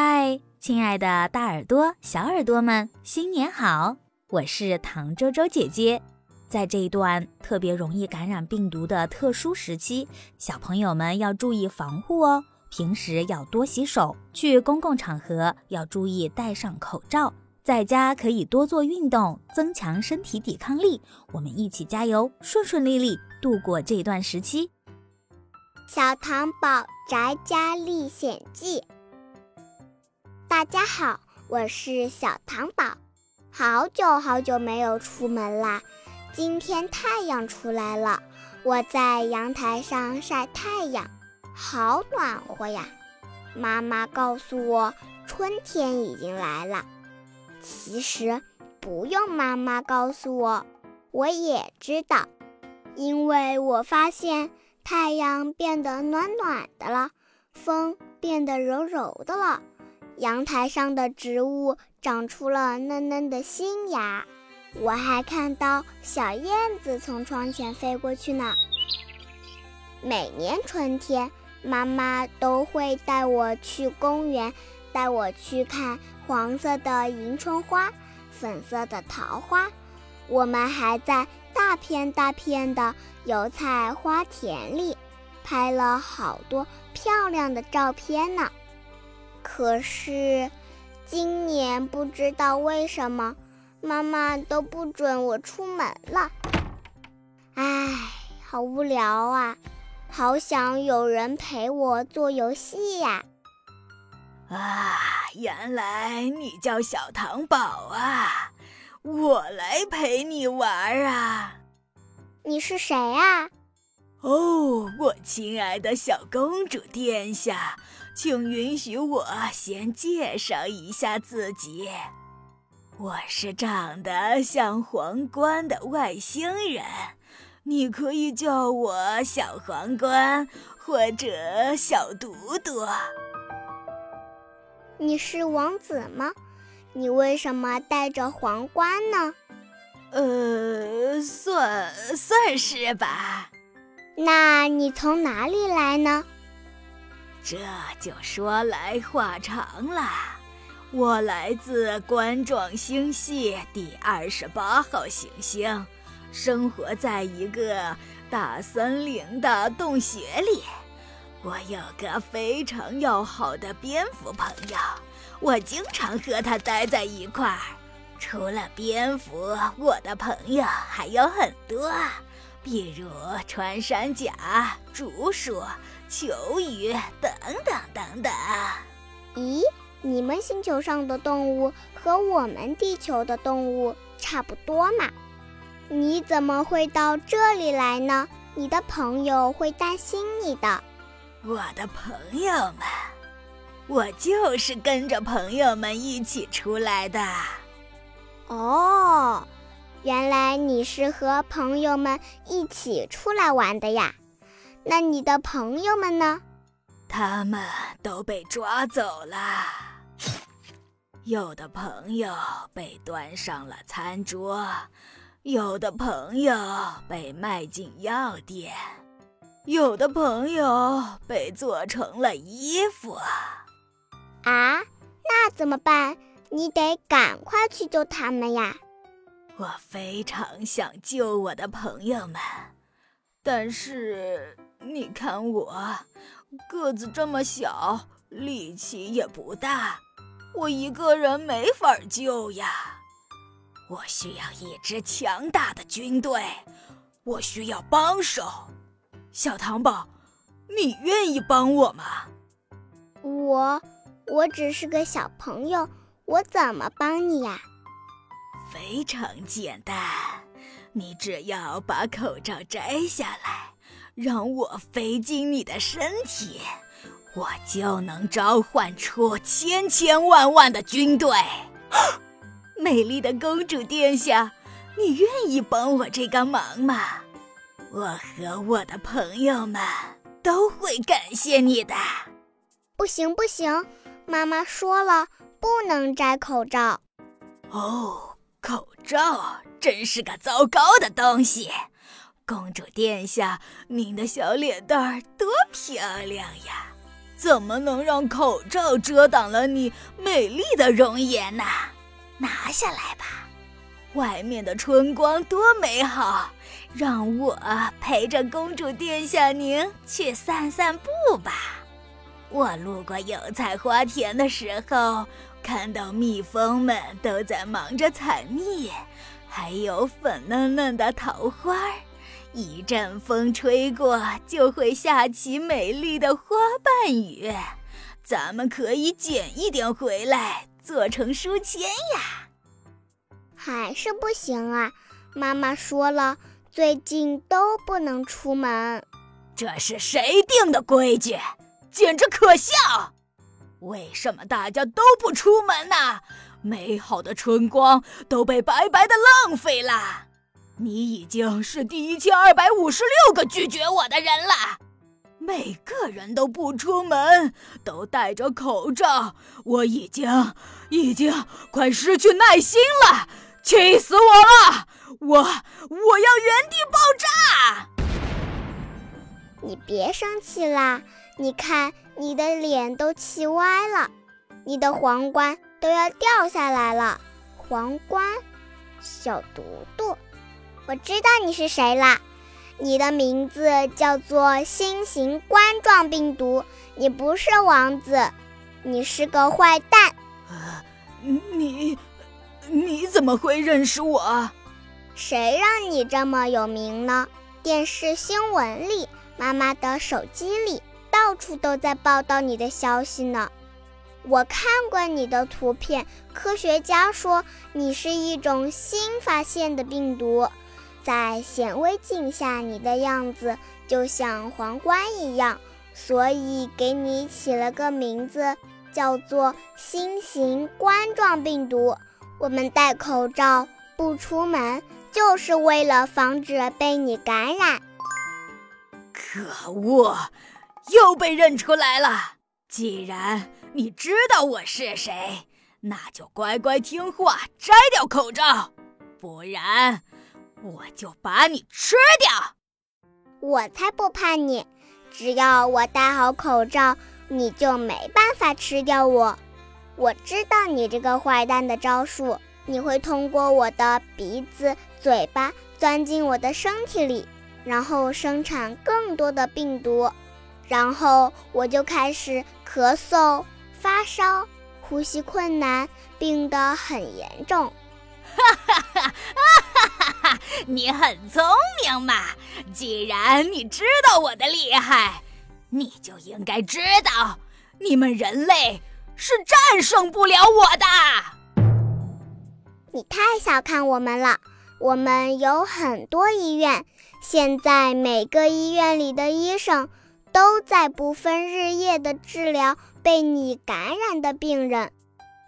嗨，亲爱的大耳朵、小耳朵们，新年好！我是唐周周姐姐。在这一段特别容易感染病毒的特殊时期，小朋友们要注意防护哦。平时要多洗手，去公共场合要注意戴上口罩，在家可以多做运动，增强身体抵抗力。我们一起加油，顺顺利利度过这段时期。小糖宝宅家历险记。大家好，我是小糖宝，好久好久没有出门啦。今天太阳出来了，我在阳台上晒太阳，好暖和呀。妈妈告诉我，春天已经来了。其实不用妈妈告诉我，我也知道，因为我发现太阳变得暖暖的了，风变得柔柔的了。阳台上的植物长出了嫩嫩的新芽，我还看到小燕子从窗前飞过去呢。每年春天，妈妈都会带我去公园，带我去看黄色的迎春花、粉色的桃花。我们还在大片大片的油菜花田里拍了好多漂亮的照片呢。可是，今年不知道为什么，妈妈都不准我出门了。唉，好无聊啊，好想有人陪我做游戏呀！啊，原来你叫小糖宝啊，我来陪你玩啊。你是谁啊？哦，我亲爱的小公主殿下。请允许我先介绍一下自己，我是长得像皇冠的外星人，你可以叫我小皇冠或者小嘟嘟。你是王子吗？你为什么戴着皇冠呢？呃，算算是吧。那你从哪里来呢？这就说来话长了。我来自冠状星系第二十八号行星，生活在一个大森林的洞穴里。我有个非常要好的蝙蝠朋友，我经常和他待在一块儿。除了蝙蝠，我的朋友还有很多，比如穿山甲、竹鼠。球鱼等等等等。咦，你们星球上的动物和我们地球的动物差不多嘛？你怎么会到这里来呢？你的朋友会担心你的。我的朋友们，我就是跟着朋友们一起出来的。哦，原来你是和朋友们一起出来玩的呀。那你的朋友们呢？他们都被抓走了。有的朋友被端上了餐桌，有的朋友被卖进药店，有的朋友被做成了衣服。啊，那怎么办？你得赶快去救他们呀！我非常想救我的朋友们，但是。你看我，个子这么小，力气也不大，我一个人没法救呀。我需要一支强大的军队，我需要帮手。小糖宝，你愿意帮我吗？我，我只是个小朋友，我怎么帮你呀？非常简单，你只要把口罩摘下来。让我飞进你的身体，我就能召唤出千千万万的军队。美丽的公主殿下，你愿意帮我这个忙吗？我和我的朋友们都会感谢你的。不行不行，妈妈说了，不能摘口罩。哦，口罩真是个糟糕的东西。公主殿下，您的小脸蛋儿多漂亮呀！怎么能让口罩遮挡了你美丽的容颜呢？拿下来吧，外面的春光多美好，让我陪着公主殿下您去散散步吧。我路过油菜花田的时候，看到蜜蜂们都在忙着采蜜，还有粉嫩嫩的桃花儿。一阵风吹过，就会下起美丽的花瓣雨。咱们可以捡一点回来，做成书签呀。还是不行啊！妈妈说了，最近都不能出门。这是谁定的规矩？简直可笑！为什么大家都不出门呢？美好的春光都被白白的浪费了。你已经是第一千二百五十六个拒绝我的人了，每个人都不出门，都戴着口罩，我已经已经快失去耐心了，气死我了！我我要原地爆炸！你别生气啦，你看你的脸都气歪了，你的皇冠都要掉下来了，皇冠，小毒毒。我知道你是谁啦，你的名字叫做新型冠状病毒。你不是王子，你是个坏蛋。你，你怎么会认识我？谁让你这么有名呢？电视新闻里，妈妈的手机里，到处都在报道你的消息呢。我看过你的图片，科学家说你是一种新发现的病毒。在显微镜下，你的样子就像皇冠一样，所以给你起了个名字，叫做新型冠状病毒。我们戴口罩不出门，就是为了防止被你感染。可恶，又被认出来了！既然你知道我是谁，那就乖乖听话，摘掉口罩，不然。我就把你吃掉！我才不怕你！只要我戴好口罩，你就没办法吃掉我。我知道你这个坏蛋的招数，你会通过我的鼻子、嘴巴钻进我的身体里，然后生产更多的病毒，然后我就开始咳嗽、发烧、呼吸困难，病得很严重。哈哈哈！你很聪明嘛！既然你知道我的厉害，你就应该知道，你们人类是战胜不了我的。你太小看我们了，我们有很多医院，现在每个医院里的医生都在不分日夜的治疗被你感染的病人，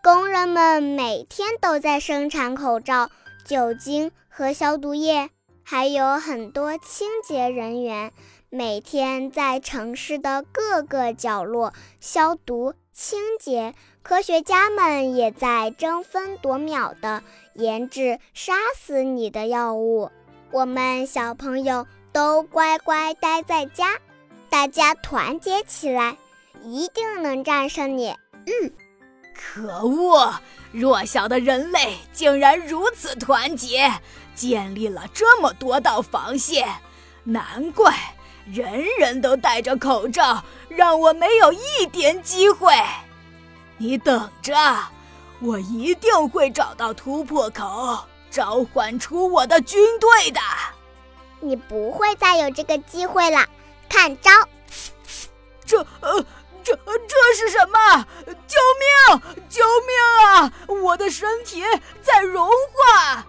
工人们每天都在生产口罩。酒精和消毒液，还有很多清洁人员，每天在城市的各个角落消毒清洁。科学家们也在争分夺秒地研制杀死你的药物。我们小朋友都乖乖待在家，大家团结起来，一定能战胜你。嗯，可恶！弱小的人类竟然如此团结，建立了这么多道防线，难怪人人都戴着口罩，让我没有一点机会。你等着，我一定会找到突破口，召唤出我的军队的。你不会再有这个机会了，看招！这呃。这这是什么？救命！救命啊！我的身体在融化。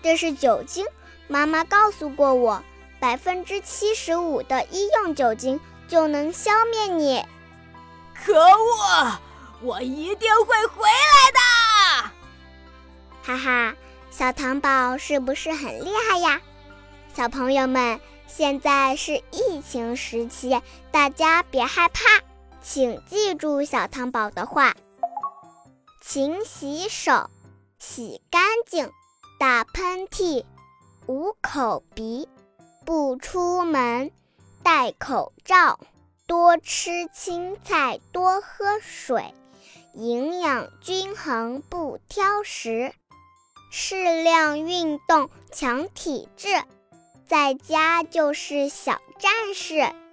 这是酒精，妈妈告诉过我，百分之七十五的医用酒精就能消灭你。可恶！我一定会回来的。哈哈，小糖宝是不是很厉害呀？小朋友们。现在是疫情时期，大家别害怕，请记住小汤宝的话：勤洗手，洗干净，打喷嚏，捂口鼻，不出门，戴口罩。多吃青菜，多喝水，营养均衡不挑食，适量运动强体质，在家就是小战士。